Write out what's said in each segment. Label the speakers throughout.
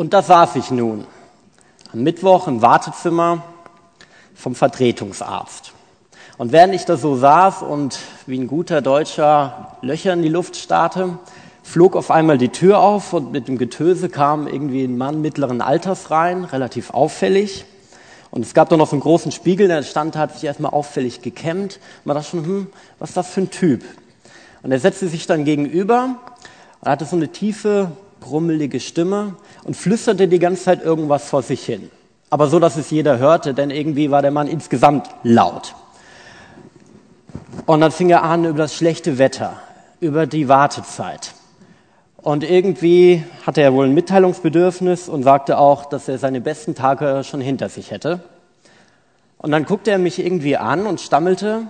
Speaker 1: Und da saß ich nun am Mittwoch im Wartezimmer vom Vertretungsarzt. Und während ich da so saß und wie ein guter Deutscher Löcher in die Luft starrte, flog auf einmal die Tür auf und mit dem Getöse kam irgendwie ein Mann mittleren Alters rein, relativ auffällig. Und es gab da noch so einen großen Spiegel, der stand, hat sich erstmal auffällig gekämmt. Man dachte schon, hm, was ist das für ein Typ? Und er setzte sich dann gegenüber und hatte so eine tiefe, brummelige Stimme und flüsterte die ganze Zeit irgendwas vor sich hin. Aber so, dass es jeder hörte, denn irgendwie war der Mann insgesamt laut. Und dann fing er an über das schlechte Wetter, über die Wartezeit. Und irgendwie hatte er wohl ein Mitteilungsbedürfnis und sagte auch, dass er seine besten Tage schon hinter sich hätte. Und dann guckte er mich irgendwie an und stammelte,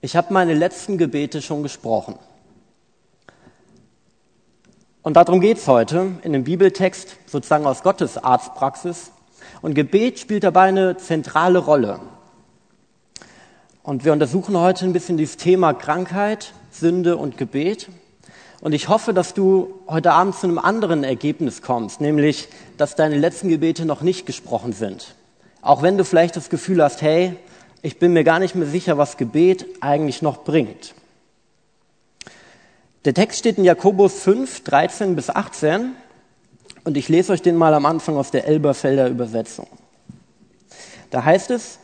Speaker 1: ich habe meine letzten Gebete schon gesprochen. Und darum geht's heute in dem Bibeltext, sozusagen aus Gottes Arztpraxis. Und Gebet spielt dabei eine zentrale Rolle. Und wir untersuchen heute ein bisschen dieses Thema Krankheit, Sünde und Gebet. Und ich hoffe, dass du heute Abend zu einem anderen Ergebnis kommst, nämlich, dass deine letzten Gebete noch nicht gesprochen sind. Auch wenn du vielleicht das Gefühl hast, hey, ich bin mir gar nicht mehr sicher, was Gebet eigentlich noch bringt. Der Text steht in Jakobus 5, 13 bis 18 und ich lese euch den mal am Anfang aus der Elberfelder Übersetzung. Da heißt es,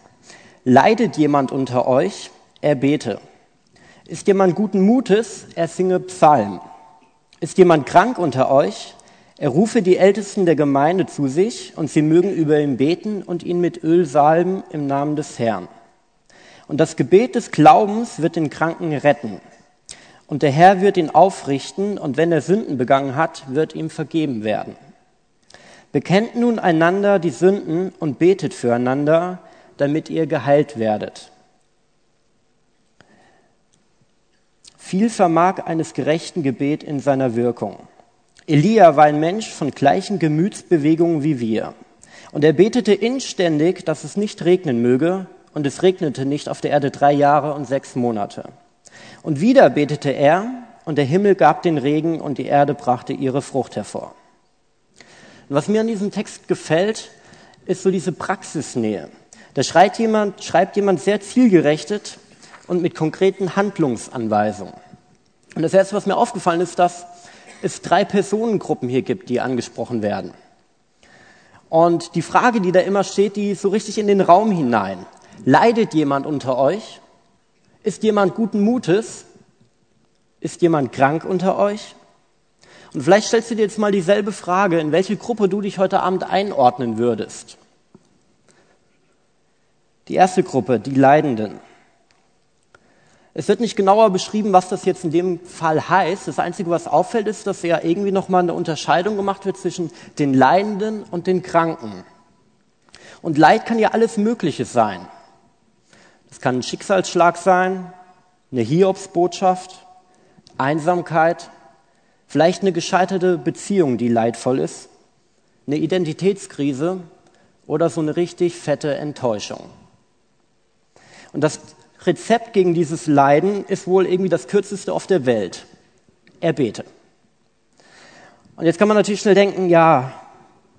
Speaker 1: leidet jemand unter euch, er bete. Ist jemand guten Mutes, er singe Psalm. Ist jemand krank unter euch, er rufe die Ältesten der Gemeinde zu sich und sie mögen über ihn beten und ihn mit Öl salben im Namen des Herrn. Und das Gebet des Glaubens wird den Kranken retten. Und der Herr wird ihn aufrichten und wenn er Sünden begangen hat, wird ihm vergeben werden. Bekennt nun einander die Sünden und betet füreinander, damit ihr geheilt werdet. Viel vermag eines gerechten Gebet in seiner Wirkung. Elia war ein Mensch von gleichen Gemütsbewegungen wie wir. Und er betete inständig, dass es nicht regnen möge, und es regnete nicht auf der Erde drei Jahre und sechs Monate. Und wieder betete er, und der Himmel gab den Regen, und die Erde brachte ihre Frucht hervor. Und was mir an diesem Text gefällt, ist so diese Praxisnähe. Da schreibt jemand, schreibt jemand sehr zielgerechtet und mit konkreten Handlungsanweisungen. Und das Erste, was mir aufgefallen ist, dass es drei Personengruppen hier gibt, die angesprochen werden. Und die Frage, die da immer steht, die so richtig in den Raum hinein. Leidet jemand unter euch? Ist jemand guten Mutes? Ist jemand krank unter euch? Und vielleicht stellst du dir jetzt mal dieselbe Frage, in welche Gruppe du dich heute Abend einordnen würdest. Die erste Gruppe, die Leidenden. Es wird nicht genauer beschrieben, was das jetzt in dem Fall heißt. Das Einzige, was auffällt, ist, dass ja irgendwie nochmal eine Unterscheidung gemacht wird zwischen den Leidenden und den Kranken. Und Leid kann ja alles Mögliche sein. Das kann ein Schicksalsschlag sein, eine Hiobsbotschaft, Einsamkeit, vielleicht eine gescheiterte Beziehung, die leidvoll ist, eine Identitätskrise oder so eine richtig fette Enttäuschung. Und das Rezept gegen dieses Leiden ist wohl irgendwie das kürzeste auf der Welt. Er bete. Und jetzt kann man natürlich schnell denken, ja,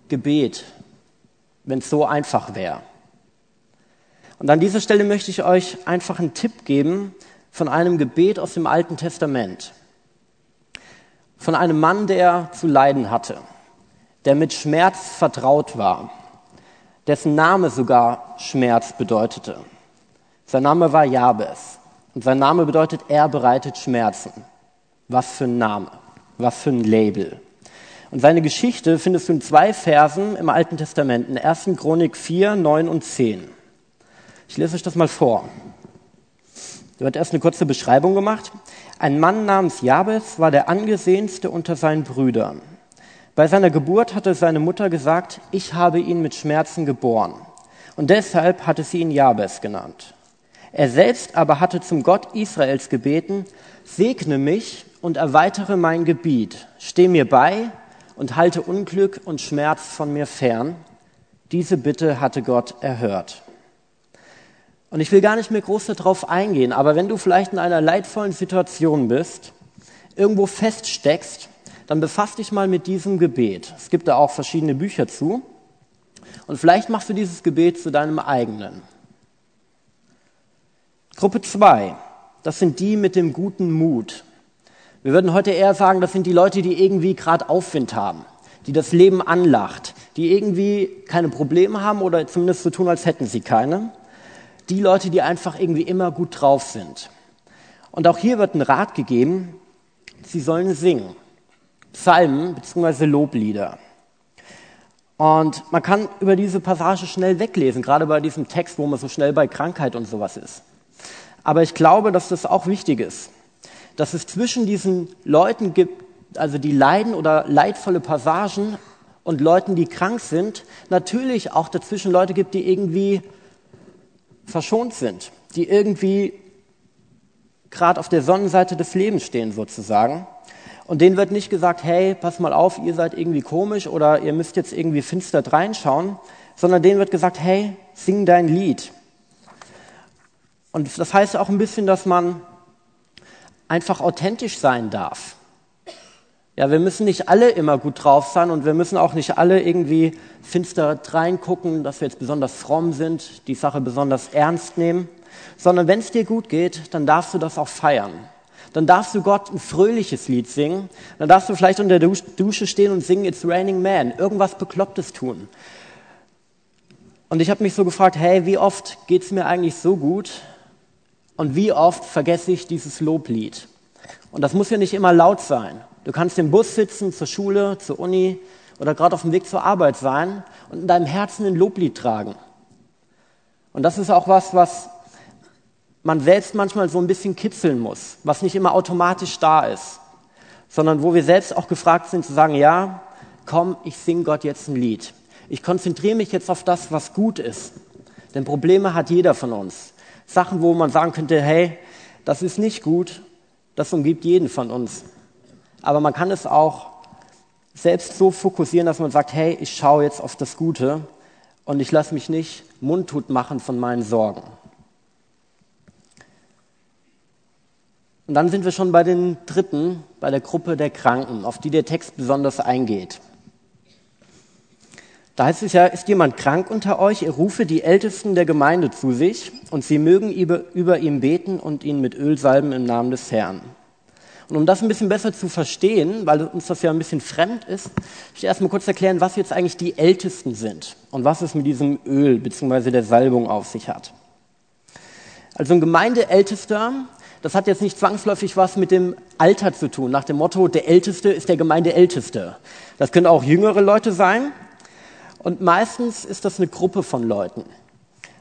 Speaker 1: Gebet, wenn es so einfach wäre. Und an dieser Stelle möchte ich euch einfach einen Tipp geben von einem Gebet aus dem Alten Testament. Von einem Mann, der zu leiden hatte, der mit Schmerz vertraut war, dessen Name sogar Schmerz bedeutete. Sein Name war Jabes. Und sein Name bedeutet, er bereitet Schmerzen. Was für ein Name. Was für ein Label. Und seine Geschichte findest du in zwei Versen im Alten Testament, in 1. Chronik 4, 9 und 10. Ich lese euch das mal vor. Da wird erst eine kurze Beschreibung gemacht. Ein Mann namens Jabes war der angesehenste unter seinen Brüdern. Bei seiner Geburt hatte seine Mutter gesagt, ich habe ihn mit Schmerzen geboren. Und deshalb hatte sie ihn Jabes genannt. Er selbst aber hatte zum Gott Israels gebeten, segne mich und erweitere mein Gebiet, steh mir bei und halte Unglück und Schmerz von mir fern. Diese Bitte hatte Gott erhört. Und ich will gar nicht mehr groß darauf eingehen, aber wenn du vielleicht in einer leidvollen Situation bist, irgendwo feststeckst, dann befass dich mal mit diesem Gebet. Es gibt da auch verschiedene Bücher zu. Und vielleicht machst du dieses Gebet zu deinem eigenen. Gruppe 2, das sind die mit dem guten Mut. Wir würden heute eher sagen, das sind die Leute, die irgendwie gerade Aufwind haben, die das Leben anlacht, die irgendwie keine Probleme haben oder zumindest so tun, als hätten sie keine. Die Leute, die einfach irgendwie immer gut drauf sind. Und auch hier wird ein Rat gegeben, sie sollen singen. Psalmen bzw. Loblieder. Und man kann über diese Passage schnell weglesen, gerade bei diesem Text, wo man so schnell bei Krankheit und sowas ist. Aber ich glaube, dass das auch wichtig ist, dass es zwischen diesen Leuten gibt, also die leiden oder leidvolle Passagen und Leuten, die krank sind, natürlich auch dazwischen Leute gibt, die irgendwie verschont sind, die irgendwie gerade auf der Sonnenseite des Lebens stehen sozusagen. Und denen wird nicht gesagt, hey, pass mal auf, ihr seid irgendwie komisch oder ihr müsst jetzt irgendwie finster reinschauen, sondern denen wird gesagt, hey, sing dein Lied. Und das heißt auch ein bisschen, dass man einfach authentisch sein darf. Ja, wir müssen nicht alle immer gut drauf sein und wir müssen auch nicht alle irgendwie finster reingucken, dass wir jetzt besonders fromm sind, die Sache besonders ernst nehmen, sondern wenn es dir gut geht, dann darfst du das auch feiern dann darfst du Gott ein fröhliches Lied singen. Dann darfst du vielleicht unter der Dusche stehen und singen It's Raining Man, irgendwas Beklopptes tun. Und ich habe mich so gefragt, hey, wie oft geht es mir eigentlich so gut und wie oft vergesse ich dieses Loblied? Und das muss ja nicht immer laut sein. Du kannst im Bus sitzen, zur Schule, zur Uni oder gerade auf dem Weg zur Arbeit sein und in deinem Herzen ein Loblied tragen. Und das ist auch was, was man selbst manchmal so ein bisschen kitzeln muss, was nicht immer automatisch da ist, sondern wo wir selbst auch gefragt sind zu sagen, ja, komm, ich singe Gott jetzt ein Lied. Ich konzentriere mich jetzt auf das, was gut ist. Denn Probleme hat jeder von uns. Sachen, wo man sagen könnte, hey, das ist nicht gut, das umgibt jeden von uns. Aber man kann es auch selbst so fokussieren, dass man sagt, hey, ich schaue jetzt auf das Gute und ich lasse mich nicht mundtut machen von meinen Sorgen. Und dann sind wir schon bei den dritten, bei der Gruppe der Kranken, auf die der Text besonders eingeht. Da heißt es ja, ist jemand krank unter euch, er rufe die Ältesten der Gemeinde zu sich und sie mögen über, über ihn beten und ihn mit Öl salben im Namen des Herrn. Und um das ein bisschen besser zu verstehen, weil uns das ja ein bisschen fremd ist, ich will erstmal kurz erklären, was jetzt eigentlich die Ältesten sind und was es mit diesem Öl bzw. der Salbung auf sich hat. Also ein Gemeindeältester das hat jetzt nicht zwangsläufig was mit dem Alter zu tun, nach dem Motto, der Älteste ist der Gemeindeälteste. Das können auch jüngere Leute sein. Und meistens ist das eine Gruppe von Leuten.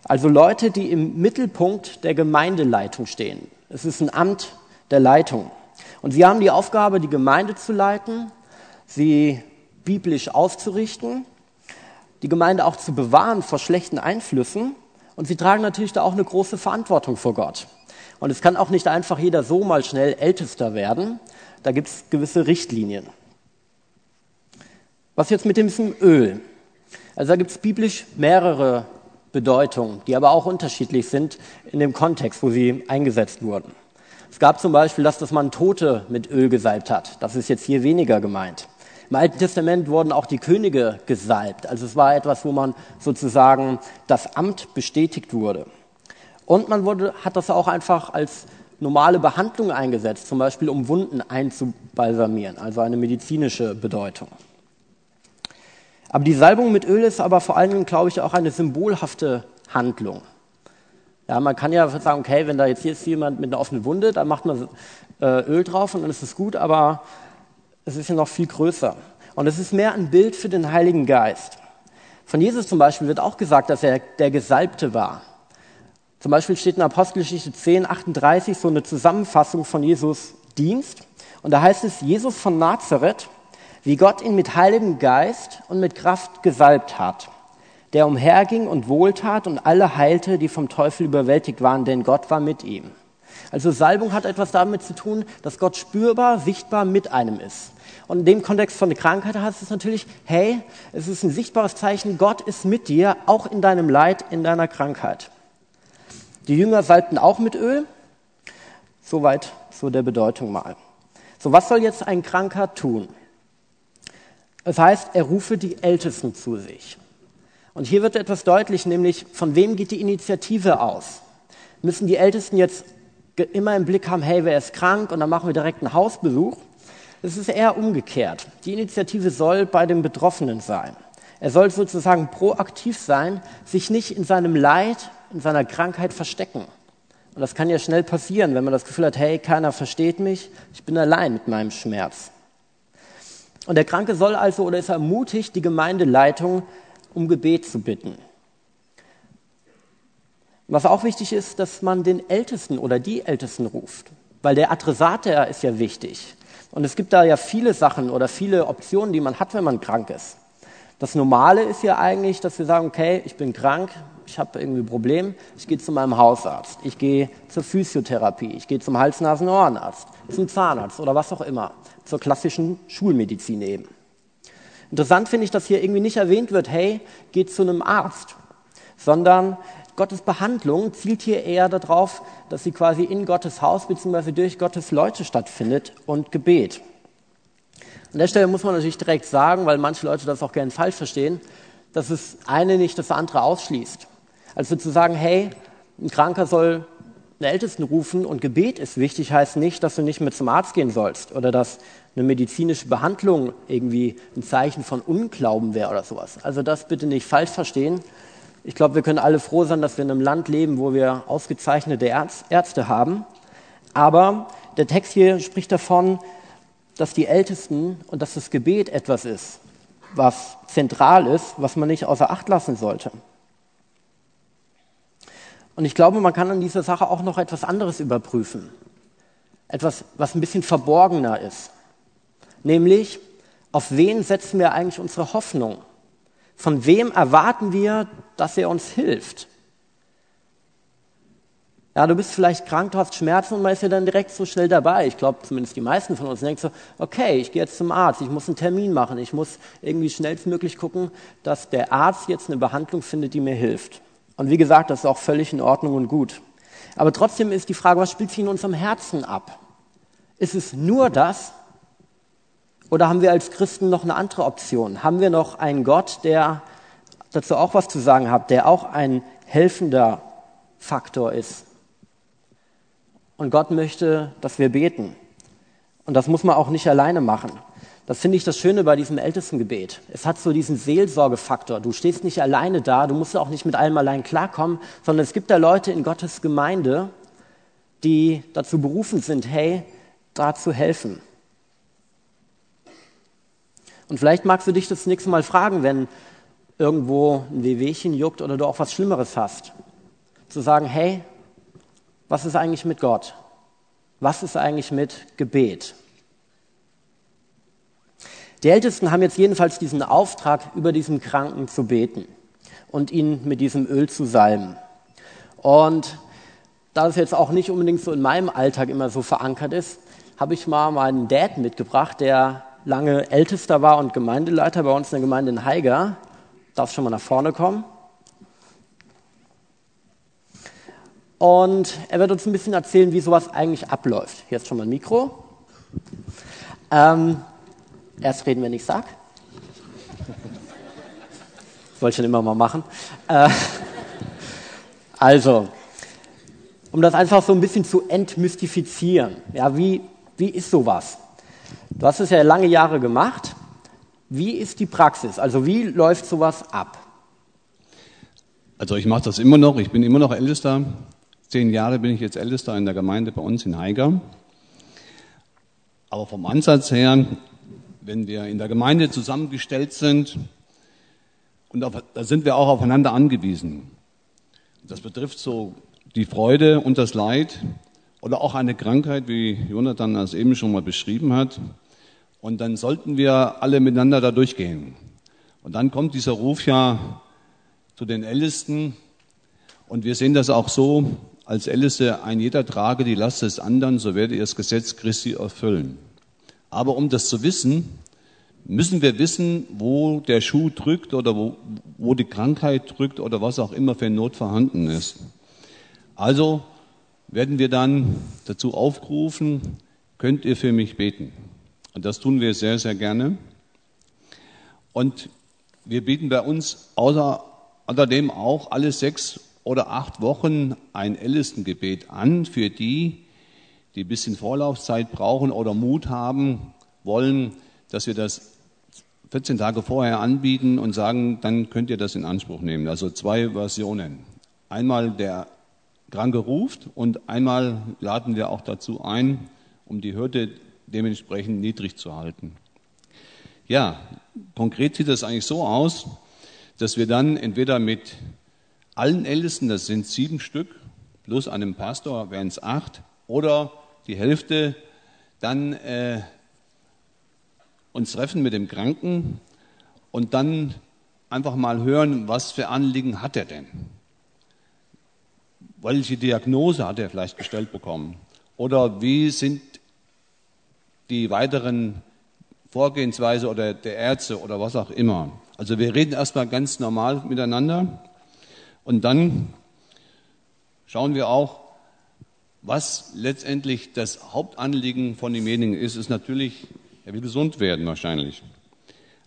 Speaker 1: Also Leute, die im Mittelpunkt der Gemeindeleitung stehen. Es ist ein Amt der Leitung. Und sie haben die Aufgabe, die Gemeinde zu leiten, sie biblisch auszurichten, die Gemeinde auch zu bewahren vor schlechten Einflüssen. Und sie tragen natürlich da auch eine große Verantwortung vor Gott. Und es kann auch nicht einfach jeder so mal schnell Ältester werden. Da gibt es gewisse Richtlinien. Was jetzt mit dem Öl? Also da gibt es biblisch mehrere Bedeutungen, die aber auch unterschiedlich sind in dem Kontext, wo sie eingesetzt wurden. Es gab zum Beispiel, dass das man Tote mit Öl gesalbt hat. Das ist jetzt hier weniger gemeint. Im Alten Testament wurden auch die Könige gesalbt. Also es war etwas, wo man sozusagen das Amt bestätigt wurde. Und man wurde, hat das auch einfach als normale Behandlung eingesetzt, zum Beispiel um Wunden einzubalsamieren, also eine medizinische Bedeutung. Aber die Salbung mit Öl ist aber vor allen Dingen, glaube ich, auch eine symbolhafte Handlung. Ja, man kann ja sagen, okay, wenn da jetzt hier ist jemand mit einer offenen Wunde, dann macht man äh, Öl drauf und dann ist es gut, aber es ist ja noch viel größer. Und es ist mehr ein Bild für den Heiligen Geist. Von Jesus zum Beispiel wird auch gesagt, dass er der Gesalbte war. Zum Beispiel steht in Apostelgeschichte 10, 38 so eine Zusammenfassung von Jesus Dienst. Und da heißt es, Jesus von Nazareth, wie Gott ihn mit Heiligem Geist und mit Kraft gesalbt hat, der umherging und wohltat und alle heilte, die vom Teufel überwältigt waren, denn Gott war mit ihm. Also Salbung hat etwas damit zu tun, dass Gott spürbar, sichtbar mit einem ist. Und in dem Kontext von der Krankheit heißt es natürlich, hey, es ist ein sichtbares Zeichen, Gott ist mit dir, auch in deinem Leid, in deiner Krankheit. Die Jünger salbten auch mit Öl. Soweit zu der Bedeutung mal. So, was soll jetzt ein Kranker tun? Das heißt, er rufe die Ältesten zu sich. Und hier wird etwas deutlich, nämlich von wem geht die Initiative aus? Müssen die Ältesten jetzt immer im Blick haben, hey, wer ist krank und dann machen wir direkt einen Hausbesuch? Es ist eher umgekehrt. Die Initiative soll bei dem Betroffenen sein. Er soll sozusagen proaktiv sein, sich nicht in seinem Leid, in seiner Krankheit verstecken. Und das kann ja schnell passieren, wenn man das Gefühl hat, hey, keiner versteht mich, ich bin allein mit meinem Schmerz. Und der Kranke soll also oder ist ermutigt, die Gemeindeleitung um Gebet zu bitten. Was auch wichtig ist, dass man den Ältesten oder die Ältesten ruft, weil der Adressat, der ist ja wichtig. Und es gibt da ja viele Sachen oder viele Optionen, die man hat, wenn man krank ist. Das Normale ist ja eigentlich, dass wir sagen, okay, ich bin krank, ich habe irgendwie ein Problem, ich gehe zu meinem Hausarzt, ich gehe zur Physiotherapie, ich gehe zum Hals-Nasen-Ohrenarzt, zum Zahnarzt oder was auch immer, zur klassischen Schulmedizin eben. Interessant finde ich, dass hier irgendwie nicht erwähnt wird, hey, geht zu einem Arzt, sondern Gottes Behandlung zielt hier eher darauf, dass sie quasi in Gottes Haus bzw. durch Gottes Leute stattfindet und Gebet. An der Stelle muss man natürlich direkt sagen, weil manche Leute das auch gerne falsch verstehen, dass es eine nicht das andere ausschließt. Also zu sagen, hey, ein Kranker soll einen Ältesten rufen und Gebet ist wichtig, heißt nicht, dass du nicht mehr zum Arzt gehen sollst oder dass eine medizinische Behandlung irgendwie ein Zeichen von Unglauben wäre oder sowas. Also das bitte nicht falsch verstehen. Ich glaube, wir können alle froh sein, dass wir in einem Land leben, wo wir ausgezeichnete Ärzte haben. Aber der Text hier spricht davon, dass die Ältesten und dass das Gebet etwas ist, was zentral ist, was man nicht außer Acht lassen sollte. Und ich glaube, man kann an dieser Sache auch noch etwas anderes überprüfen. Etwas, was ein bisschen verborgener ist. Nämlich, auf wen setzen wir eigentlich unsere Hoffnung? Von wem erwarten wir, dass er uns hilft? Ja, du bist vielleicht krank, du hast Schmerzen und man ist ja dann direkt so schnell dabei. Ich glaube, zumindest die meisten von uns denken so, okay, ich gehe jetzt zum Arzt, ich muss einen Termin machen, ich muss irgendwie schnellstmöglich gucken, dass der Arzt jetzt eine Behandlung findet, die mir hilft. Und wie gesagt, das ist auch völlig in Ordnung und gut. Aber trotzdem ist die Frage, was spielt sich in unserem Herzen ab? Ist es nur das? Oder haben wir als Christen noch eine andere Option? Haben wir noch einen Gott, der dazu auch was zu sagen hat, der auch ein helfender Faktor ist? Und Gott möchte, dass wir beten. Und das muss man auch nicht alleine machen. Das finde ich das Schöne bei diesem Ältestengebet. Es hat so diesen Seelsorgefaktor. Du stehst nicht alleine da, du musst auch nicht mit allem allein klarkommen, sondern es gibt da Leute in Gottes Gemeinde, die dazu berufen sind, hey, da zu helfen. Und vielleicht magst du dich das nächste Mal fragen, wenn irgendwo ein Wehwehchen juckt oder du auch was Schlimmeres hast. Zu sagen, hey, was ist eigentlich mit Gott? Was ist eigentlich mit Gebet? Die Ältesten haben jetzt jedenfalls diesen Auftrag, über diesen Kranken zu beten und ihn mit diesem Öl zu salben. Und da es jetzt auch nicht unbedingt so in meinem Alltag immer so verankert ist, habe ich mal meinen Dad mitgebracht, der lange Ältester war und Gemeindeleiter bei uns in der Gemeinde in Haiger. Darf schon mal nach vorne kommen. Und er wird uns ein bisschen erzählen, wie sowas eigentlich abläuft. Hier ist schon mal ein Mikro. Ähm, Erst reden, wenn ich sag. Das wollte ich schon immer mal machen. Äh, also, um das einfach so ein bisschen zu entmystifizieren. Ja, wie, wie ist sowas? Du hast es ja lange Jahre gemacht. Wie ist die Praxis? Also wie läuft sowas ab?
Speaker 2: Also ich mache das immer noch. Ich bin immer noch Ältester. Zehn Jahre bin ich jetzt Ältester in der Gemeinde bei uns in Haiger. Aber vom Ansatz her wenn wir in der Gemeinde zusammengestellt sind, und auf, da sind wir auch aufeinander angewiesen. Das betrifft so die Freude und das Leid oder auch eine Krankheit, wie Jonathan das eben schon mal beschrieben hat. Und dann sollten wir alle miteinander da durchgehen. Und dann kommt dieser Ruf ja zu den Ältesten. Und wir sehen das auch so, als Älteste, ein jeder trage die Last des anderen, so werde ihr das Gesetz Christi erfüllen. Aber um das zu wissen, müssen wir wissen, wo der Schuh drückt oder wo, wo die Krankheit drückt oder was auch immer für Not vorhanden ist. Also werden wir dann dazu aufgerufen, könnt ihr für mich beten. Und das tun wir sehr, sehr gerne. Und wir bieten bei uns außer, außerdem auch alle sechs oder acht Wochen ein Ältestengebet an für die, die ein bisschen Vorlaufzeit brauchen oder Mut haben wollen, dass wir das 14 Tage vorher anbieten und sagen, dann könnt ihr das in Anspruch nehmen. Also zwei Versionen. Einmal der Kranke ruft und einmal laden wir auch dazu ein, um die Hürde dementsprechend niedrig zu halten. Ja, konkret sieht das eigentlich so aus, dass wir dann entweder mit allen Ältesten, das sind sieben Stück, plus einem Pastor wären es acht, oder die Hälfte dann äh, uns treffen mit dem Kranken und dann einfach mal hören, was für Anliegen hat er denn? Welche Diagnose hat er vielleicht gestellt bekommen? Oder wie sind die weiteren Vorgehensweise oder der Ärzte oder was auch immer? Also wir reden erstmal ganz normal miteinander und dann schauen wir auch, was letztendlich das Hauptanliegen von demjenigen ist, ist natürlich, er will gesund werden wahrscheinlich.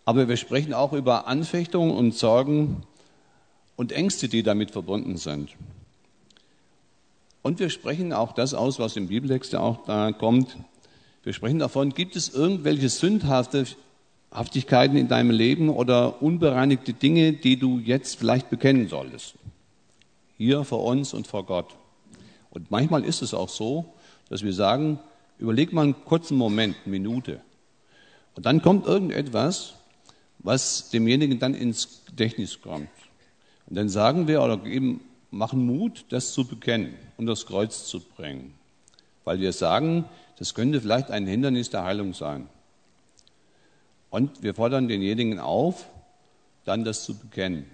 Speaker 2: Aber wir sprechen auch über Anfechtungen und Sorgen und Ängste, die damit verbunden sind. Und wir sprechen auch das aus, was im Bibeltext ja auch da kommt. Wir sprechen davon, gibt es irgendwelche Sündhaftigkeiten in deinem Leben oder unbereinigte Dinge, die du jetzt vielleicht bekennen solltest? Hier vor uns und vor Gott. Und manchmal ist es auch so, dass wir sagen, überleg mal einen kurzen Moment, eine Minute. Und dann kommt irgendetwas, was demjenigen dann ins Gedächtnis kommt. Und dann sagen wir oder geben, machen Mut, das zu bekennen und das Kreuz zu bringen. Weil wir sagen, das könnte vielleicht ein Hindernis der Heilung sein. Und wir fordern denjenigen auf, dann das zu bekennen.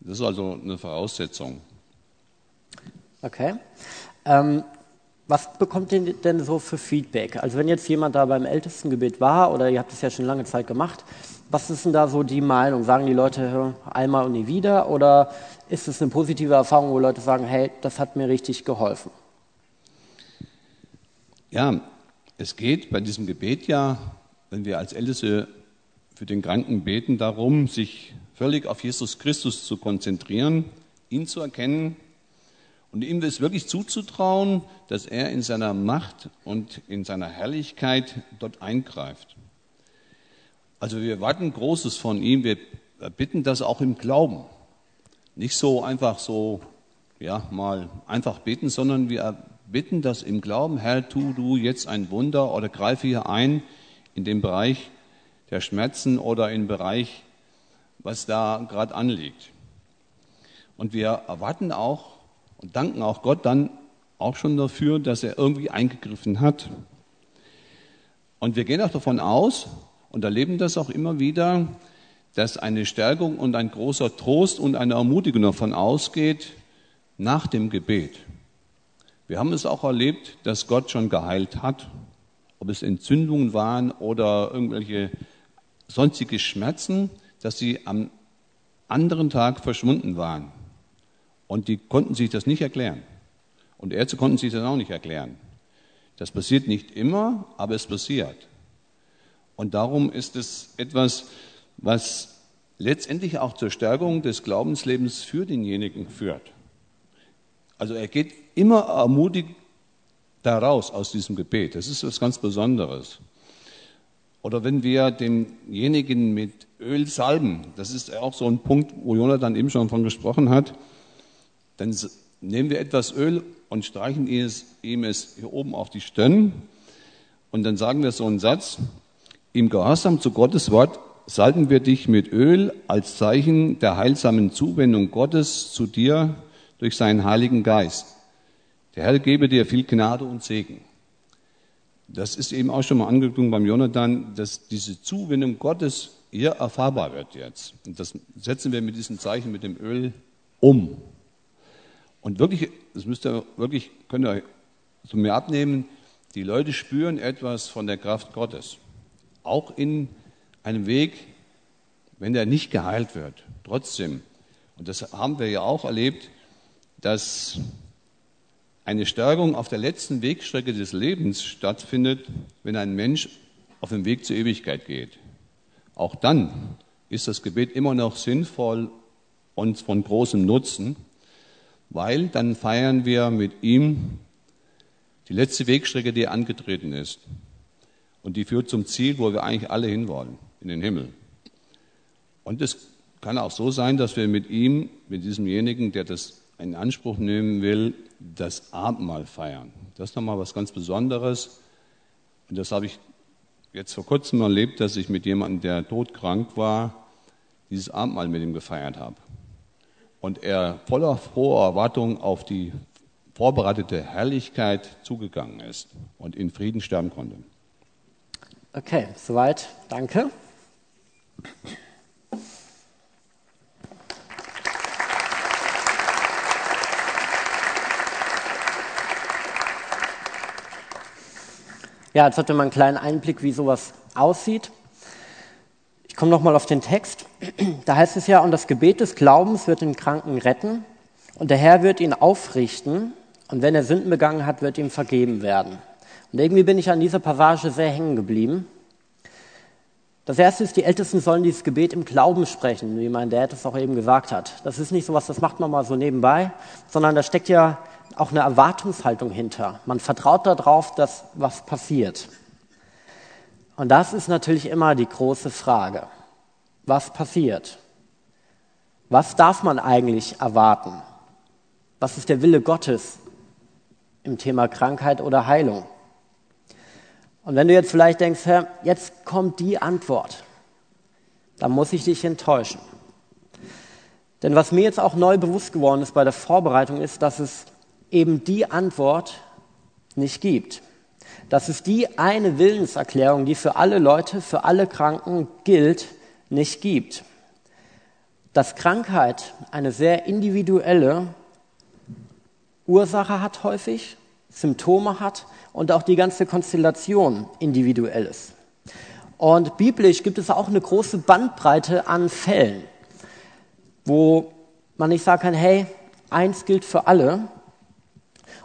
Speaker 2: Das ist also eine Voraussetzung.
Speaker 1: Okay. Ähm, was bekommt ihr denn so für Feedback? Also wenn jetzt jemand da beim Ältestengebet war oder ihr habt es ja schon lange Zeit gemacht, was ist denn da so die Meinung? Sagen die Leute einmal und nie wieder oder ist es eine positive Erfahrung, wo Leute sagen, hey, das hat mir richtig geholfen?
Speaker 2: Ja, es geht bei diesem Gebet ja, wenn wir als Älteste für den Kranken beten, darum, sich völlig auf Jesus Christus zu konzentrieren, ihn zu erkennen und ihm es wirklich zuzutrauen, dass er in seiner Macht und in seiner Herrlichkeit dort eingreift. Also wir warten Großes von ihm, wir bitten das auch im Glauben. Nicht so einfach so, ja, mal einfach beten, sondern wir bitten das im Glauben, Herr, tu du jetzt ein Wunder oder greife hier ein in den Bereich der Schmerzen oder im Bereich, was da gerade anliegt. Und wir erwarten auch und danken auch Gott dann auch schon dafür, dass er irgendwie eingegriffen hat. Und wir gehen auch davon aus und erleben das auch immer wieder, dass eine Stärkung und ein großer Trost und eine Ermutigung davon ausgeht nach dem Gebet. Wir haben es auch erlebt, dass Gott schon geheilt hat, ob es Entzündungen waren oder irgendwelche sonstige Schmerzen, dass sie am anderen Tag verschwunden waren. Und die konnten sich das nicht erklären. Und Ärzte konnten sich das auch nicht erklären. Das passiert nicht immer, aber es passiert. Und darum ist es etwas, was letztendlich auch zur Stärkung des Glaubenslebens für denjenigen führt. Also er geht immer ermutigt daraus aus diesem Gebet. Das ist was ganz Besonderes. Oder wenn wir denjenigen mit Öl salben, das ist auch so ein Punkt, wo Jonathan eben schon von gesprochen hat, dann nehmen wir etwas Öl und streichen ihm es hier oben auf die Stirn und dann sagen wir so einen Satz, im Gehorsam zu Gottes Wort salben wir dich mit Öl als Zeichen der heilsamen Zuwendung Gottes zu dir durch seinen Heiligen Geist. Der Herr gebe dir viel Gnade und Segen. Das ist eben auch schon mal angeklungen beim Jonathan, dass diese Zuwendung Gottes hier erfahrbar wird jetzt. Und das setzen wir mit diesem Zeichen, mit dem Öl um. Und wirklich, das müsst ihr wirklich, könnt ihr zu mir abnehmen, die Leute spüren etwas von der Kraft Gottes. Auch in einem Weg, wenn der nicht geheilt wird. Trotzdem. Und das haben wir ja auch erlebt, dass eine Stärkung auf der letzten Wegstrecke des Lebens stattfindet, wenn ein Mensch auf dem Weg zur Ewigkeit geht. Auch dann ist das Gebet immer noch sinnvoll und von großem Nutzen, weil dann feiern wir mit ihm die letzte Wegstrecke, die er angetreten ist. Und die führt zum Ziel, wo wir eigentlich alle hinwollen, in den Himmel. Und es kann auch so sein, dass wir mit ihm, mit diesemjenigen, der das in Anspruch nehmen will, das Abendmahl feiern. Das ist nochmal was ganz Besonderes. Und das habe ich jetzt vor kurzem erlebt, dass ich mit jemandem, der todkrank war, dieses Abendmahl mit ihm gefeiert habe. Und er voller froher Erwartung auf die vorbereitete Herrlichkeit zugegangen ist und in Frieden sterben konnte.
Speaker 1: Okay, soweit. Danke. Ja, jetzt hatten wir einen kleinen Einblick, wie sowas aussieht. Ich komme nochmal auf den Text. Da heißt es ja, und das Gebet des Glaubens wird den Kranken retten und der Herr wird ihn aufrichten und wenn er Sünden begangen hat, wird ihm vergeben werden. Und irgendwie bin ich an dieser Passage sehr hängen geblieben. Das erste ist, die Ältesten sollen dieses Gebet im Glauben sprechen, wie mein Dad es auch eben gesagt hat. Das ist nicht so was, das macht man mal so nebenbei, sondern da steckt ja auch eine Erwartungshaltung hinter. Man vertraut darauf, dass was passiert. Und das ist natürlich immer die große Frage. Was passiert? Was darf man eigentlich erwarten? Was ist der Wille Gottes im Thema Krankheit oder Heilung? Und wenn du jetzt vielleicht denkst, Herr, jetzt kommt die Antwort, dann muss ich dich enttäuschen. Denn was mir jetzt auch neu bewusst geworden ist bei der Vorbereitung, ist, dass es eben die Antwort nicht gibt. Dass es die eine Willenserklärung, die für alle Leute, für alle Kranken gilt, nicht gibt. Dass Krankheit eine sehr individuelle Ursache hat häufig, Symptome hat und auch die ganze Konstellation individuell ist. Und biblisch gibt es auch eine große Bandbreite an Fällen, wo man nicht sagen kann, hey, eins gilt für alle.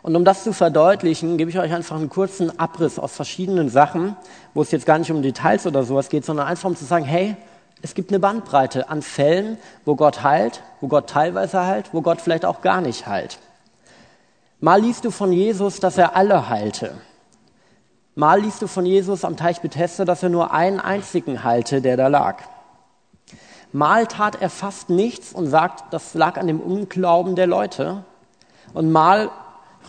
Speaker 1: Und um das zu verdeutlichen, gebe ich euch einfach einen kurzen Abriss aus verschiedenen Sachen, wo es jetzt gar nicht um Details oder sowas geht, sondern einfach um zu sagen, hey, es gibt eine Bandbreite an Fällen, wo Gott heilt, wo Gott teilweise heilt, wo Gott vielleicht auch gar nicht heilt. Mal liest du von Jesus, dass er alle heilte. Mal liest du von Jesus am Teich Bethesda, dass er nur einen einzigen heilte, der da lag. Mal tat er fast nichts und sagt, das lag an dem Unglauben der Leute. Und mal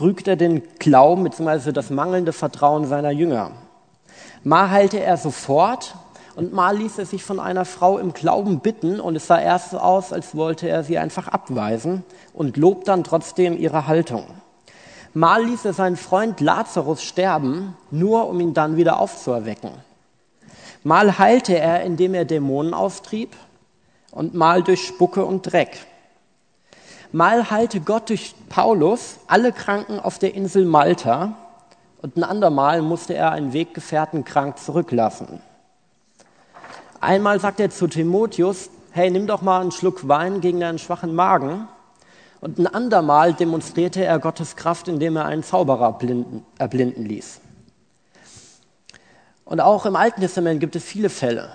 Speaker 1: rügt er den Glauben bzw. das mangelnde Vertrauen seiner Jünger. Mal heilte er sofort und mal ließ er sich von einer Frau im Glauben bitten und es sah erst so aus, als wollte er sie einfach abweisen und lobt dann trotzdem ihre Haltung. Mal ließ er seinen Freund Lazarus sterben, nur um ihn dann wieder aufzuerwecken. Mal heilte er, indem er Dämonen austrieb und mal durch Spucke und Dreck. Mal heilte Gott durch Paulus alle Kranken auf der Insel Malta und ein andermal musste er einen Weggefährten krank zurücklassen. Einmal sagt er zu Timotheus, hey, nimm doch mal einen Schluck Wein gegen deinen schwachen Magen. Und ein andermal demonstrierte er Gottes Kraft, indem er einen Zauberer blinden, erblinden ließ. Und auch im Alten Testament gibt es viele Fälle.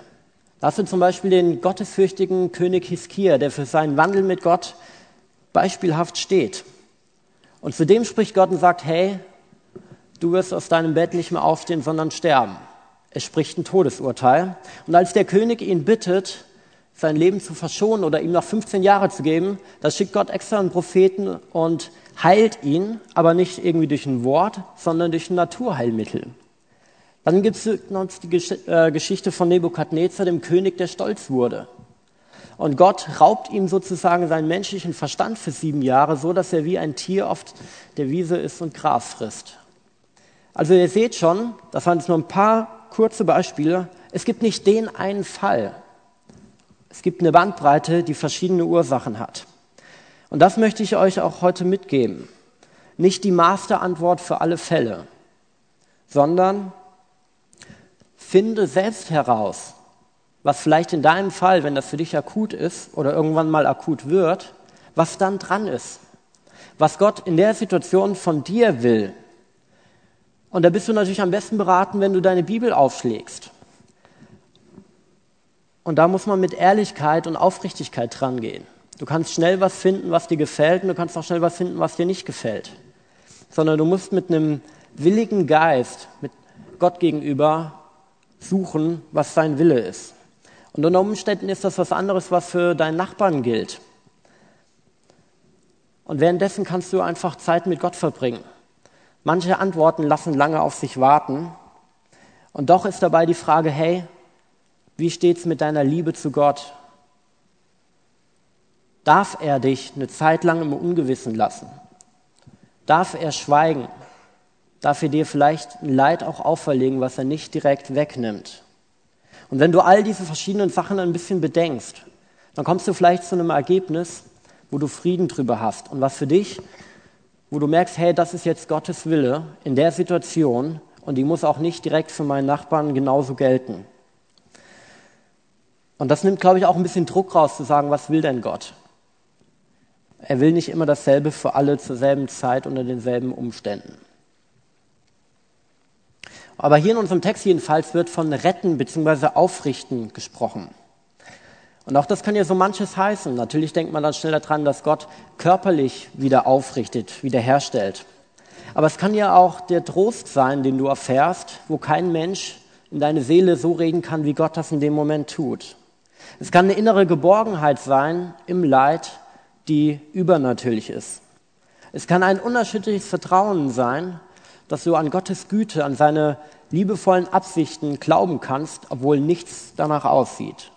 Speaker 1: Da hast du zum Beispiel den gottesfürchtigen König Hiskia, der für seinen Wandel mit Gott beispielhaft steht. Und zu dem spricht Gott und sagt, hey, du wirst aus deinem Bett nicht mehr aufstehen, sondern sterben. Es spricht ein Todesurteil. Und als der König ihn bittet, sein Leben zu verschonen oder ihm noch 15 Jahre zu geben, da schickt Gott extra einen Propheten und heilt ihn, aber nicht irgendwie durch ein Wort, sondern durch ein Naturheilmittel. Dann gibt es die äh, Geschichte von Nebukadnezar, dem König, der stolz wurde. Und Gott raubt ihm sozusagen seinen menschlichen Verstand für sieben Jahre, so dass er wie ein Tier oft der Wiese ist und Gras frisst. Also ihr seht schon, das waren jetzt nur ein paar kurze Beispiele. Es gibt nicht den einen Fall, es gibt eine Bandbreite, die verschiedene Ursachen hat. Und das möchte ich euch auch heute mitgeben. Nicht die Masterantwort für alle Fälle, sondern finde selbst heraus, was vielleicht in deinem Fall, wenn das für dich akut ist oder irgendwann mal akut wird, was dann dran ist. Was Gott in der Situation von dir will. Und da bist du natürlich am besten beraten, wenn du deine Bibel aufschlägst Und da muss man mit Ehrlichkeit und Aufrichtigkeit dran gehen. Du kannst schnell was finden, was dir gefällt, und du kannst auch schnell was finden, was dir nicht gefällt. Sondern du musst mit einem willigen Geist, mit Gott gegenüber, suchen, was sein Wille ist. Und unter Umständen ist das was anderes, was für deinen Nachbarn gilt. Und währenddessen kannst du einfach Zeit mit Gott verbringen. Manche Antworten lassen lange auf sich warten. Und doch ist dabei die Frage, hey, wie steht's mit deiner Liebe zu Gott? Darf er dich eine Zeit lang im Ungewissen lassen? Darf er schweigen? Darf er dir vielleicht ein Leid auch auferlegen, was er nicht direkt wegnimmt? Und wenn du all diese verschiedenen Sachen ein bisschen bedenkst, dann kommst du vielleicht zu einem Ergebnis, wo du Frieden drüber hast und was für dich, wo du merkst, hey, das ist jetzt Gottes Wille in der Situation und die muss auch nicht direkt für meinen Nachbarn genauso gelten. Und das nimmt, glaube ich, auch ein bisschen Druck raus zu sagen, was will denn Gott? Er will nicht immer dasselbe für alle zur selben Zeit unter denselben Umständen. Aber hier in unserem Text jedenfalls wird von retten bzw. aufrichten gesprochen. Und auch das kann ja so manches heißen. Natürlich denkt man dann schnell daran, dass Gott körperlich wieder aufrichtet, wiederherstellt. Aber es kann ja auch der Trost sein, den du erfährst, wo kein Mensch in deine Seele so reden kann, wie Gott das in dem Moment tut. Es kann eine innere Geborgenheit sein im Leid, die übernatürlich ist. Es kann ein unerschütterliches Vertrauen sein, dass du an Gottes Güte, an seine liebevollen Absichten glauben kannst, obwohl nichts danach aussieht.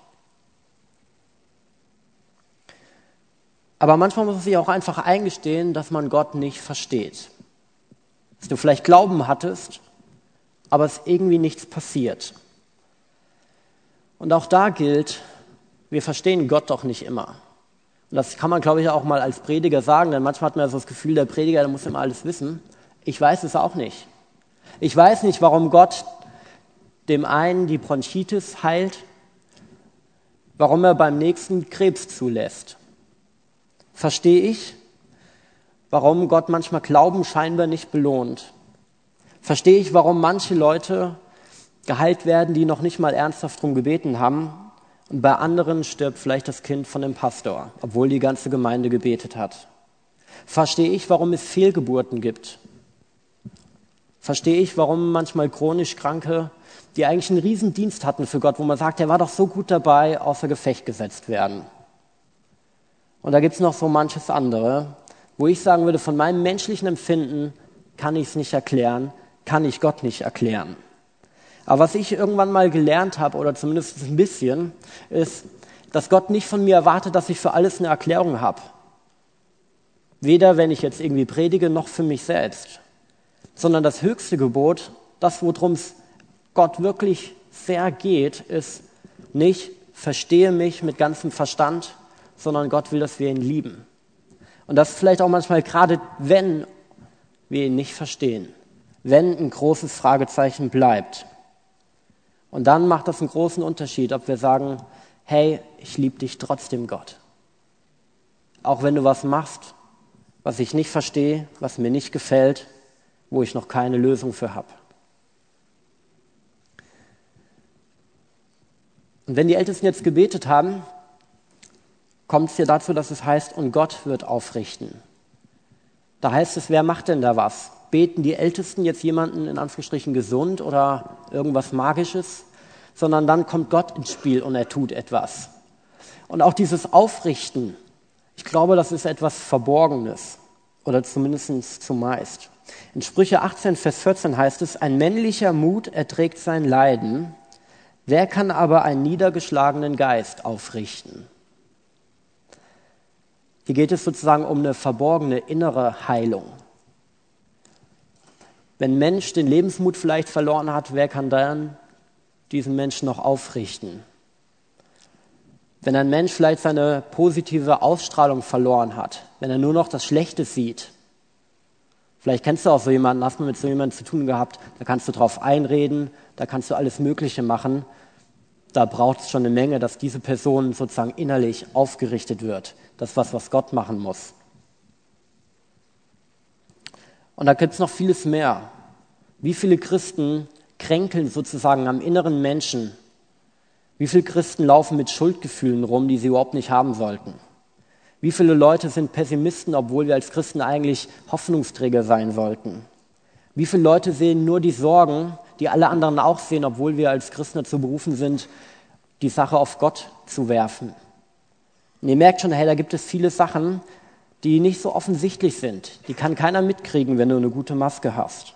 Speaker 1: Aber manchmal muss man sich auch einfach eingestehen, dass man Gott nicht versteht. Dass du vielleicht Glauben hattest, aber es irgendwie nichts passiert. Und auch da gilt, wir verstehen Gott doch nicht immer. Und das kann man, glaube ich, auch mal als Prediger sagen, denn manchmal hat man so das Gefühl, der Prediger, der muss immer alles wissen. Ich weiß es auch nicht. Ich weiß nicht, warum Gott dem einen die Bronchitis heilt, warum er beim nächsten Krebs zulässt. Verstehe ich, warum Gott manchmal Glauben scheinbar nicht belohnt. Verstehe ich, warum manche Leute geheilt werden, die noch nicht mal ernsthaft darum gebeten haben. Und bei anderen stirbt vielleicht das Kind von dem Pastor, obwohl die ganze Gemeinde gebetet hat. Verstehe ich, warum es Fehlgeburten gibt verstehe ich, warum manchmal chronisch Kranke, die eigentlich einen Riesendienst hatten für Gott, wo man sagt, er war doch so gut dabei, außer Gefecht gesetzt werden. Und da gibt's noch so manches andere, wo ich sagen würde, von meinem menschlichen Empfinden kann ich es nicht erklären, kann ich Gott nicht erklären. Aber was ich irgendwann mal gelernt habe, oder zumindest ein bisschen, ist, dass Gott nicht von mir erwartet, dass ich für alles eine Erklärung habe. Weder wenn ich jetzt irgendwie predige, noch für mich selbst sondern das höchste Gebot, das, worum es Gott wirklich sehr geht, ist nicht, verstehe mich mit ganzem Verstand, sondern Gott will, dass wir ihn lieben. Und das vielleicht auch manchmal gerade, wenn wir ihn nicht verstehen, wenn ein großes Fragezeichen bleibt. Und dann macht das einen großen Unterschied, ob wir sagen, hey, ich liebe dich trotzdem, Gott. Auch wenn du was machst, was ich nicht verstehe, was mir nicht gefällt, wo ich noch keine Lösung für habe. Und wenn die Ältesten jetzt gebetet haben, kommt es hier dazu, dass es heißt, und Gott wird aufrichten. Da heißt es, wer macht denn da was? Beten die Ältesten jetzt jemanden in Anführungsstrichen gesund oder irgendwas Magisches? Sondern dann kommt Gott ins Spiel und er tut etwas. Und auch dieses Aufrichten, ich glaube, das ist etwas Verborgenes oder zumindest zumeist. In Sprüche 18, Vers 14 heißt es, ein männlicher Mut erträgt sein Leiden, wer kann aber einen niedergeschlagenen Geist aufrichten? Hier geht es sozusagen um eine verborgene innere Heilung. Wenn ein Mensch den Lebensmut vielleicht verloren hat, wer kann dann diesen Menschen noch aufrichten? Wenn ein Mensch vielleicht seine positive Ausstrahlung verloren hat, wenn er nur noch das Schlechte sieht, Vielleicht kennst du auch so jemanden, hast du mit so jemandem zu tun gehabt, da kannst du drauf einreden, da kannst du alles Mögliche machen. Da braucht es schon eine Menge, dass diese Person sozusagen innerlich aufgerichtet wird. Das ist was, was Gott machen muss. Und da gibt es noch vieles mehr. Wie viele Christen kränkeln sozusagen am inneren Menschen, Wie viele Christen laufen mit Schuldgefühlen rum, die sie überhaupt nicht haben sollten? Wie viele Leute sind Pessimisten, obwohl wir als Christen eigentlich Hoffnungsträger sein sollten? Wie viele Leute sehen nur die Sorgen, die alle anderen auch sehen, obwohl wir als Christen dazu berufen sind, die Sache auf Gott zu werfen? Und ihr merkt schon, hey, da gibt es viele Sachen, die nicht so offensichtlich sind. Die kann keiner mitkriegen, wenn du eine gute Maske hast.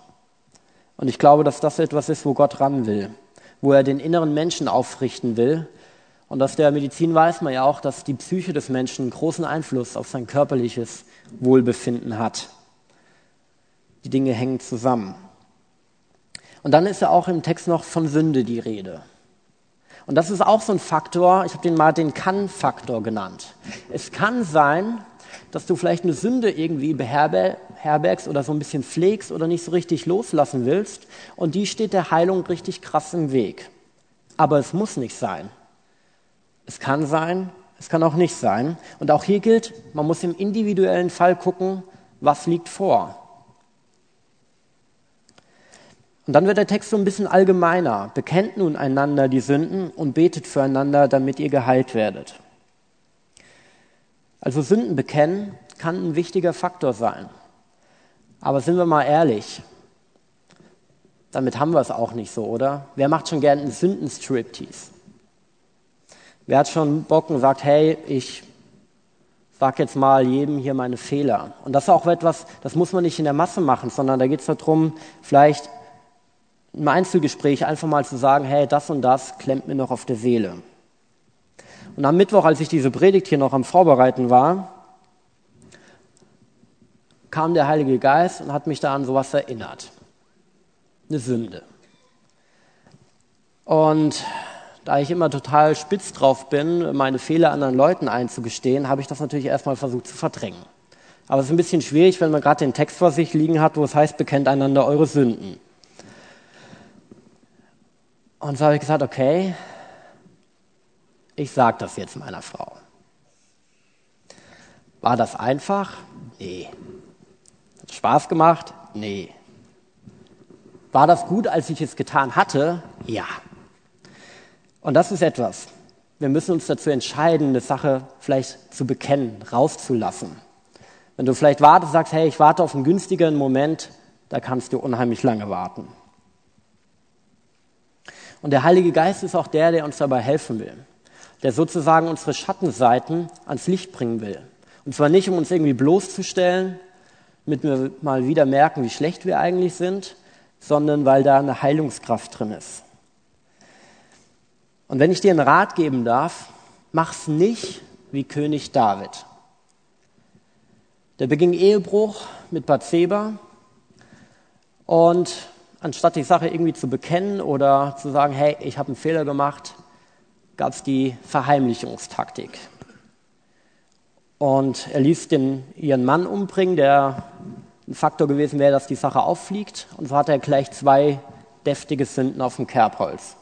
Speaker 1: Und ich glaube, dass das etwas ist, wo Gott ran will, wo er den inneren Menschen aufrichten will und aus der Medizin weiß man ja auch, dass die Psyche des Menschen großen Einfluss auf sein körperliches Wohlbefinden hat. Die Dinge hängen zusammen. Und dann ist ja auch im Text noch von Sünde die Rede. Und das ist auch so ein Faktor, ich habe den mal den Kann-Faktor genannt. Es kann sein, dass du vielleicht eine Sünde irgendwie beherbergst oder so ein bisschen pflegst oder nicht so richtig loslassen willst und die steht der Heilung richtig krass im Weg. Aber es muss nicht sein. Es kann sein, es kann auch nicht sein. Und auch hier gilt, man muss im individuellen Fall gucken, was liegt vor. Und dann wird der Text so ein bisschen allgemeiner. Bekennt nun einander die Sünden und betet füreinander, damit ihr geheilt werdet. Also Sünden bekennen kann ein wichtiger Faktor sein. Aber sind wir mal ehrlich, damit haben wir es auch nicht so, oder? Wer macht schon gern einen Sündenstriptease? Wer hat schon Bock und sagt, hey, ich sag jetzt mal jedem hier meine Fehler. Und das ist auch etwas, das muss man nicht in der Masse machen, sondern da geht es darum, vielleicht im Einzelgespräch einfach mal zu sagen, hey, das und das klemmt mir noch auf der Seele. Und am Mittwoch, als ich diese Predigt hier noch am Vorbereiten war, kam der Heilige Geist und hat mich da an sowas erinnert. Eine Sünde. Und da ich immer total spitz drauf bin, meine Fehler anderen Leuten einzugestehen, habe ich das natürlich erstmal versucht zu verdrängen. Aber es ist ein bisschen schwierig, wenn man gerade den Text vor sich liegen hat, wo es heißt, bekennt einander eure Sünden. Und so habe ich gesagt, okay, ich sage das jetzt meiner Frau. War das einfach? Nee. Hat Spaß gemacht? Nee. War das gut, als ich es getan hatte? Ja. Und das ist etwas. Wir müssen uns dazu entscheiden, eine Sache vielleicht zu bekennen, rauszulassen. Wenn du vielleicht wartest, sagst, hey, ich warte auf einen günstigeren Moment, da kannst du unheimlich lange warten. Und der Heilige Geist ist auch der, der uns dabei helfen will, der sozusagen unsere Schattenseiten ans Licht bringen will. Und zwar nicht, um uns irgendwie bloßzustellen, damit wir mal wieder merken, wie schlecht wir eigentlich sind, sondern weil da eine Heilungskraft drin ist. Und wenn ich dir einen Rat geben darf, mach's nicht wie König David. Der beging Ehebruch mit Bathseba und anstatt die Sache irgendwie zu bekennen oder zu sagen, hey, ich habe einen Fehler gemacht, gab es die Verheimlichungstaktik. Und er ließ den, ihren Mann umbringen, der ein Faktor gewesen wäre, dass die Sache auffliegt. Und so hat er gleich zwei deftige Sünden auf dem Kerbholz.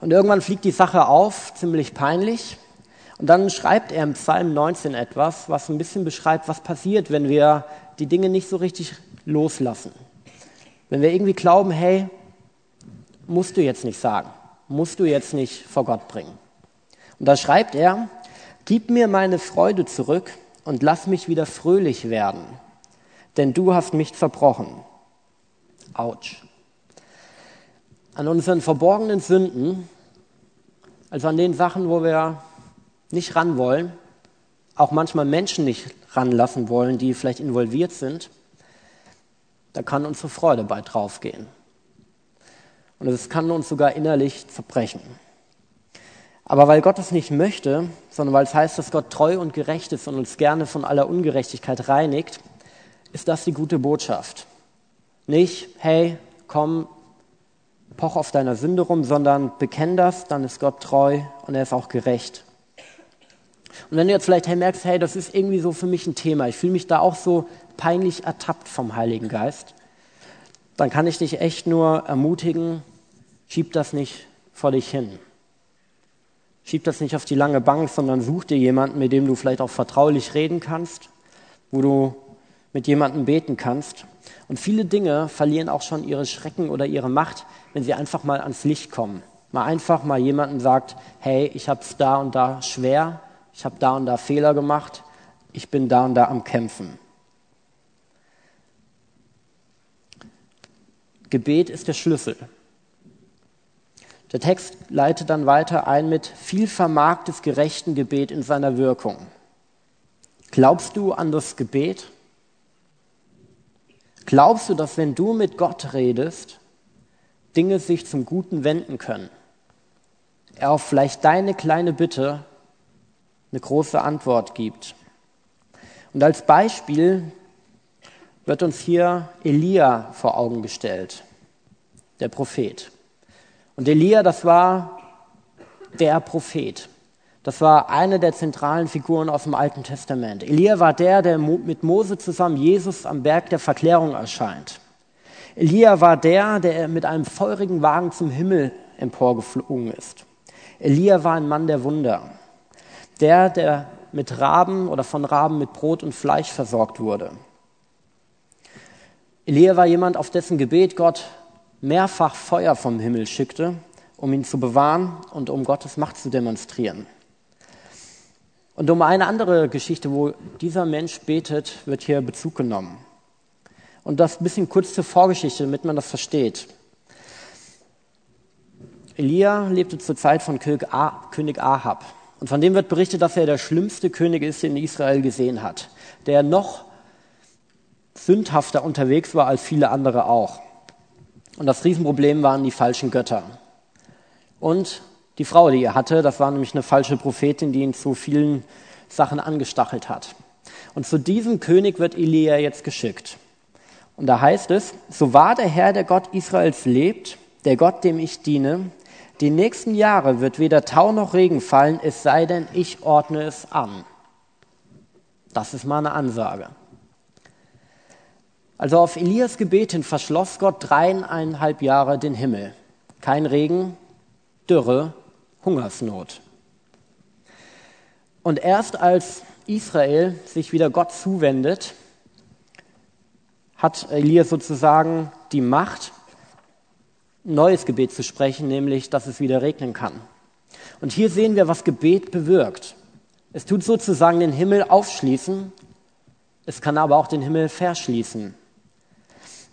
Speaker 1: Und irgendwann fliegt die Sache auf, ziemlich peinlich. Und dann schreibt er im Psalm 19 etwas, was ein bisschen beschreibt, was passiert, wenn wir die Dinge nicht so richtig loslassen. Wenn wir irgendwie glauben, hey, musst du jetzt nicht sagen, musst du jetzt nicht vor Gott bringen. Und da schreibt er, gib mir meine Freude zurück und lass mich wieder fröhlich werden, denn du hast mich zerbrochen. Autsch. An unseren verborgenen Sünden also an den Sachen, wo wir nicht ran wollen, auch manchmal Menschen nicht ranlassen wollen, die vielleicht involviert sind, da kann unsere Freude bei draufgehen. Und es kann uns sogar innerlich zerbrechen. Aber weil Gott es nicht möchte, sondern weil es heißt, dass Gott treu und gerecht ist und uns gerne von aller Ungerechtigkeit reinigt, ist das die gute Botschaft. Nicht, hey, komm, poch auf deiner Sünde rum, sondern bekenn das, dann ist Gott treu und er ist auch gerecht. Und wenn du jetzt vielleicht hey, merkst, hey, das ist irgendwie so für mich ein Thema, ich fühle mich da auch so peinlich ertappt vom Heiligen Geist, dann kann ich dich echt nur ermutigen, schieb das nicht vor dich hin. Schieb das nicht auf die lange Bank, sondern such dir jemanden, mit dem du vielleicht auch vertraulich reden kannst, wo du mit jemandem beten kannst. Und viele Dinge verlieren auch schon ihre Schrecken oder ihre Macht, wenn sie einfach mal ans Licht kommen. Mal einfach mal jemanden sagt, hey, ich habe es da und da schwer, ich habe da und da Fehler gemacht, ich bin da und da am Kämpfen. Gebet ist der Schlüssel. Der Text leitet dann weiter ein mit viel vermag des gerechten Gebet in seiner Wirkung. Glaubst du an das Gebet? Glaubst du, dass wenn du mit Gott redest, Dinge sich zum Guten wenden können? Er auf vielleicht deine kleine Bitte eine große Antwort gibt. Und als Beispiel wird uns hier Elia vor Augen gestellt, der Prophet. Und Elia, das war der Prophet. Das war eine der zentralen Figuren aus dem Alten Testament. Elia war der, der mit Mose zusammen Jesus am Berg der Verklärung erscheint. Elia war der, der mit einem feurigen Wagen zum Himmel emporgeflogen ist. Elia war ein Mann der Wunder. Der, der mit Raben oder von Raben mit Brot und Fleisch versorgt wurde. Elia war jemand, auf dessen Gebet Gott mehrfach Feuer vom Himmel schickte, um ihn zu bewahren und um Gottes Macht zu demonstrieren. Und um eine andere Geschichte, wo dieser Mensch betet, wird hier Bezug genommen. Und das ein bisschen kurz zur Vorgeschichte, damit man das versteht. Elia lebte zur Zeit von König Ahab. Und von dem wird berichtet, dass er der schlimmste König ist, den Israel gesehen hat. Der noch sündhafter unterwegs war als viele andere auch. Und das Riesenproblem waren die falschen Götter. Und die Frau, die er hatte, das war nämlich eine falsche Prophetin, die ihn zu vielen Sachen angestachelt hat. Und zu diesem König wird Elia jetzt geschickt. Und da heißt es, so wahr der Herr, der Gott Israels lebt, der Gott, dem ich diene, die nächsten Jahre wird weder Tau noch Regen fallen, es sei denn, ich ordne es an. Das ist mal eine Ansage. Also auf Elias Gebet hin verschloss Gott dreieinhalb Jahre den Himmel. Kein Regen, Dürre, Hungersnot. Und erst als Israel sich wieder Gott zuwendet, hat Elias sozusagen die Macht, ein neues Gebet zu sprechen, nämlich, dass es wieder regnen kann. Und hier sehen wir, was Gebet bewirkt. Es tut sozusagen den Himmel aufschließen, es kann aber auch den Himmel verschließen.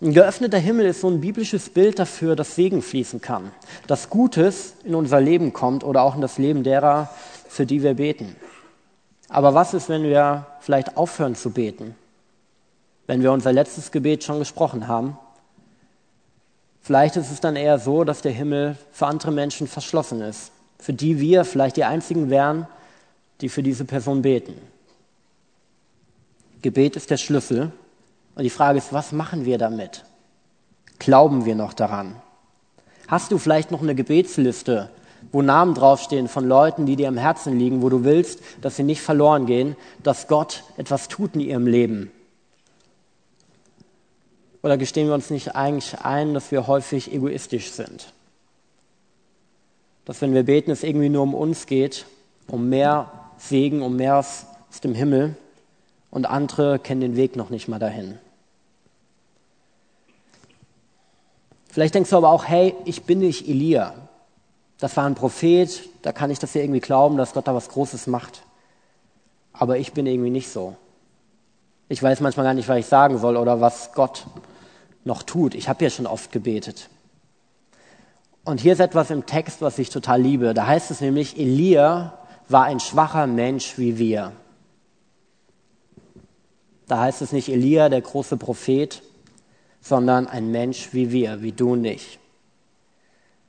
Speaker 1: Ein geöffneter Himmel ist so ein biblisches Bild dafür, dass Segen fließen kann, dass Gutes in unser Leben kommt oder auch in das Leben derer, für die wir beten. Aber was ist, wenn wir vielleicht aufhören zu beten? Wenn wir unser letztes Gebet schon gesprochen haben? Vielleicht ist es dann eher so, dass der Himmel für andere Menschen verschlossen ist, für die wir vielleicht die einzigen wären, die für diese Person beten. Gebet ist der Schlüssel und die Frage ist, was machen wir damit? Glauben wir noch daran? Hast du vielleicht noch eine Gebetsliste, wo Namen draufstehen von Leuten, die dir am Herzen liegen, wo du willst, dass sie nicht verloren gehen, dass Gott etwas tut in ihrem Leben? Oder gestehen wir uns nicht eigentlich ein, dass wir häufig egoistisch sind? Dass wenn wir beten, es irgendwie nur um uns geht, um mehr Segen, um mehr aus dem Himmel und andere kennen den Weg noch nicht mal dahin. Vielleicht denkst du aber auch, hey, ich bin nicht Elia. Das war ein Prophet, da kann ich das ja irgendwie glauben, dass Gott da was Großes macht. Aber ich bin irgendwie nicht so. Ich weiß manchmal gar nicht, was ich sagen soll oder was Gott noch tut. Ich habe ja schon oft gebetet. Und hier ist etwas im Text, was ich total liebe. Da heißt es nämlich, Elia war ein schwacher Mensch wie wir. Da heißt es nicht Elia, der große Prophet, sondern ein Mensch wie wir, wie du und ich.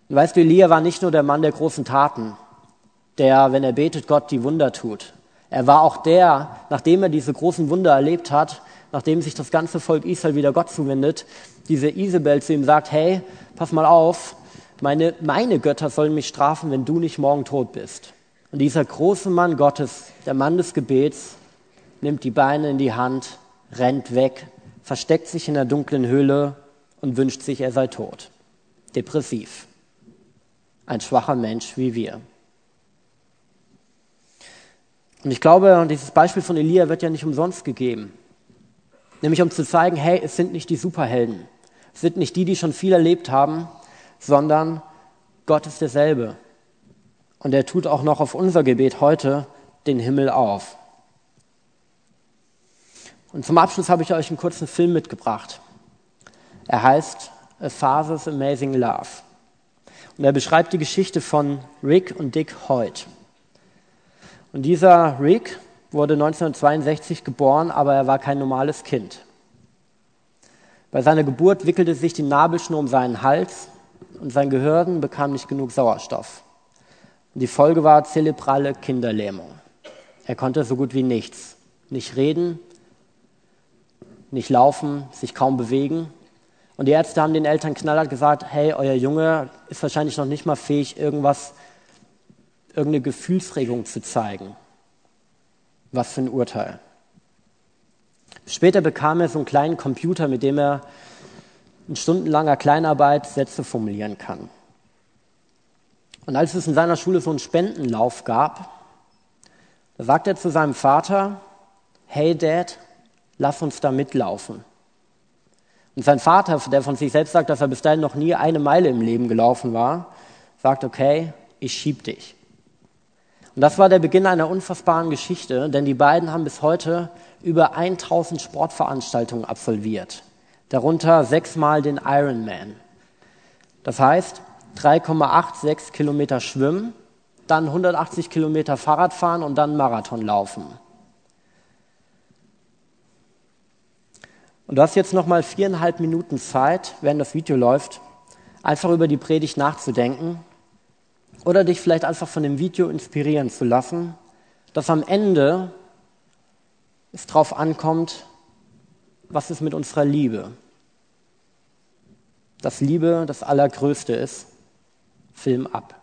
Speaker 1: Und weißt du, Elia war nicht nur der Mann der großen Taten, der, wenn er betet, Gott die Wunder tut. Er war auch der, nachdem er diese großen Wunder erlebt hat, nachdem sich das ganze Volk Israel wieder Gott zuwendet, diese Isabel zu ihm sagt, hey, pass mal auf, meine, meine Götter sollen mich strafen, wenn du nicht morgen tot bist. Und dieser große Mann Gottes, der Mann des Gebets, nimmt die Beine in die Hand, rennt weg, versteckt sich in der dunklen Höhle und wünscht sich, er sei tot. Depressiv. Ein schwacher Mensch wie wir. Und ich glaube, dieses Beispiel von Elia wird ja nicht umsonst gegeben. Nämlich um zu zeigen, hey, es sind nicht die Superhelden. Es sind nicht die, die schon viel erlebt haben, sondern Gott ist derselbe. Und er tut auch noch auf unser Gebet heute den Himmel auf. Und zum Abschluss habe ich euch einen kurzen Film mitgebracht. Er heißt A Father's Amazing Love. Und er beschreibt die Geschichte von Rick und Dick Hoyt. Und dieser Rick wurde 1962 geboren, aber er war kein normales Kind. Bei seiner Geburt wickelte sich die Nabelschnur um seinen Hals und sein Gehirn bekam nicht genug Sauerstoff. Und die Folge war zerebrale Kinderlähmung. Er konnte so gut wie nichts. Nicht reden, nicht laufen, sich kaum bewegen. Und die Ärzte haben den Eltern knallhart gesagt, hey, euer Junge ist wahrscheinlich noch nicht mal fähig, irgendwas, irgendeine Gefühlsregung zu zeigen. Was für ein Urteil. Später bekam er so einen kleinen Computer, mit dem er in stundenlanger Kleinarbeit Sätze formulieren kann. Und als es in seiner Schule so einen Spendenlauf gab, da sagt er zu seinem Vater, hey Dad, lass uns da mitlaufen. Und sein Vater, der von sich selbst sagt, dass er bis dahin noch nie eine Meile im Leben gelaufen war, sagt, okay, ich schieb dich. Und das war der Beginn einer unfassbaren Geschichte, denn die beiden haben bis heute über 1000 Sportveranstaltungen absolviert, darunter sechsmal den Ironman. Das heißt, 3,86 Kilometer schwimmen, dann 180 Kilometer Fahrrad fahren und dann Marathon laufen. Und du hast jetzt noch mal viereinhalb Minuten Zeit, während das Video läuft, einfach über die Predigt nachzudenken oder dich vielleicht einfach von dem Video inspirieren zu lassen, dass am Ende es darauf ankommt, was ist mit unserer Liebe. Dass Liebe das Allergrößte ist, Film ab.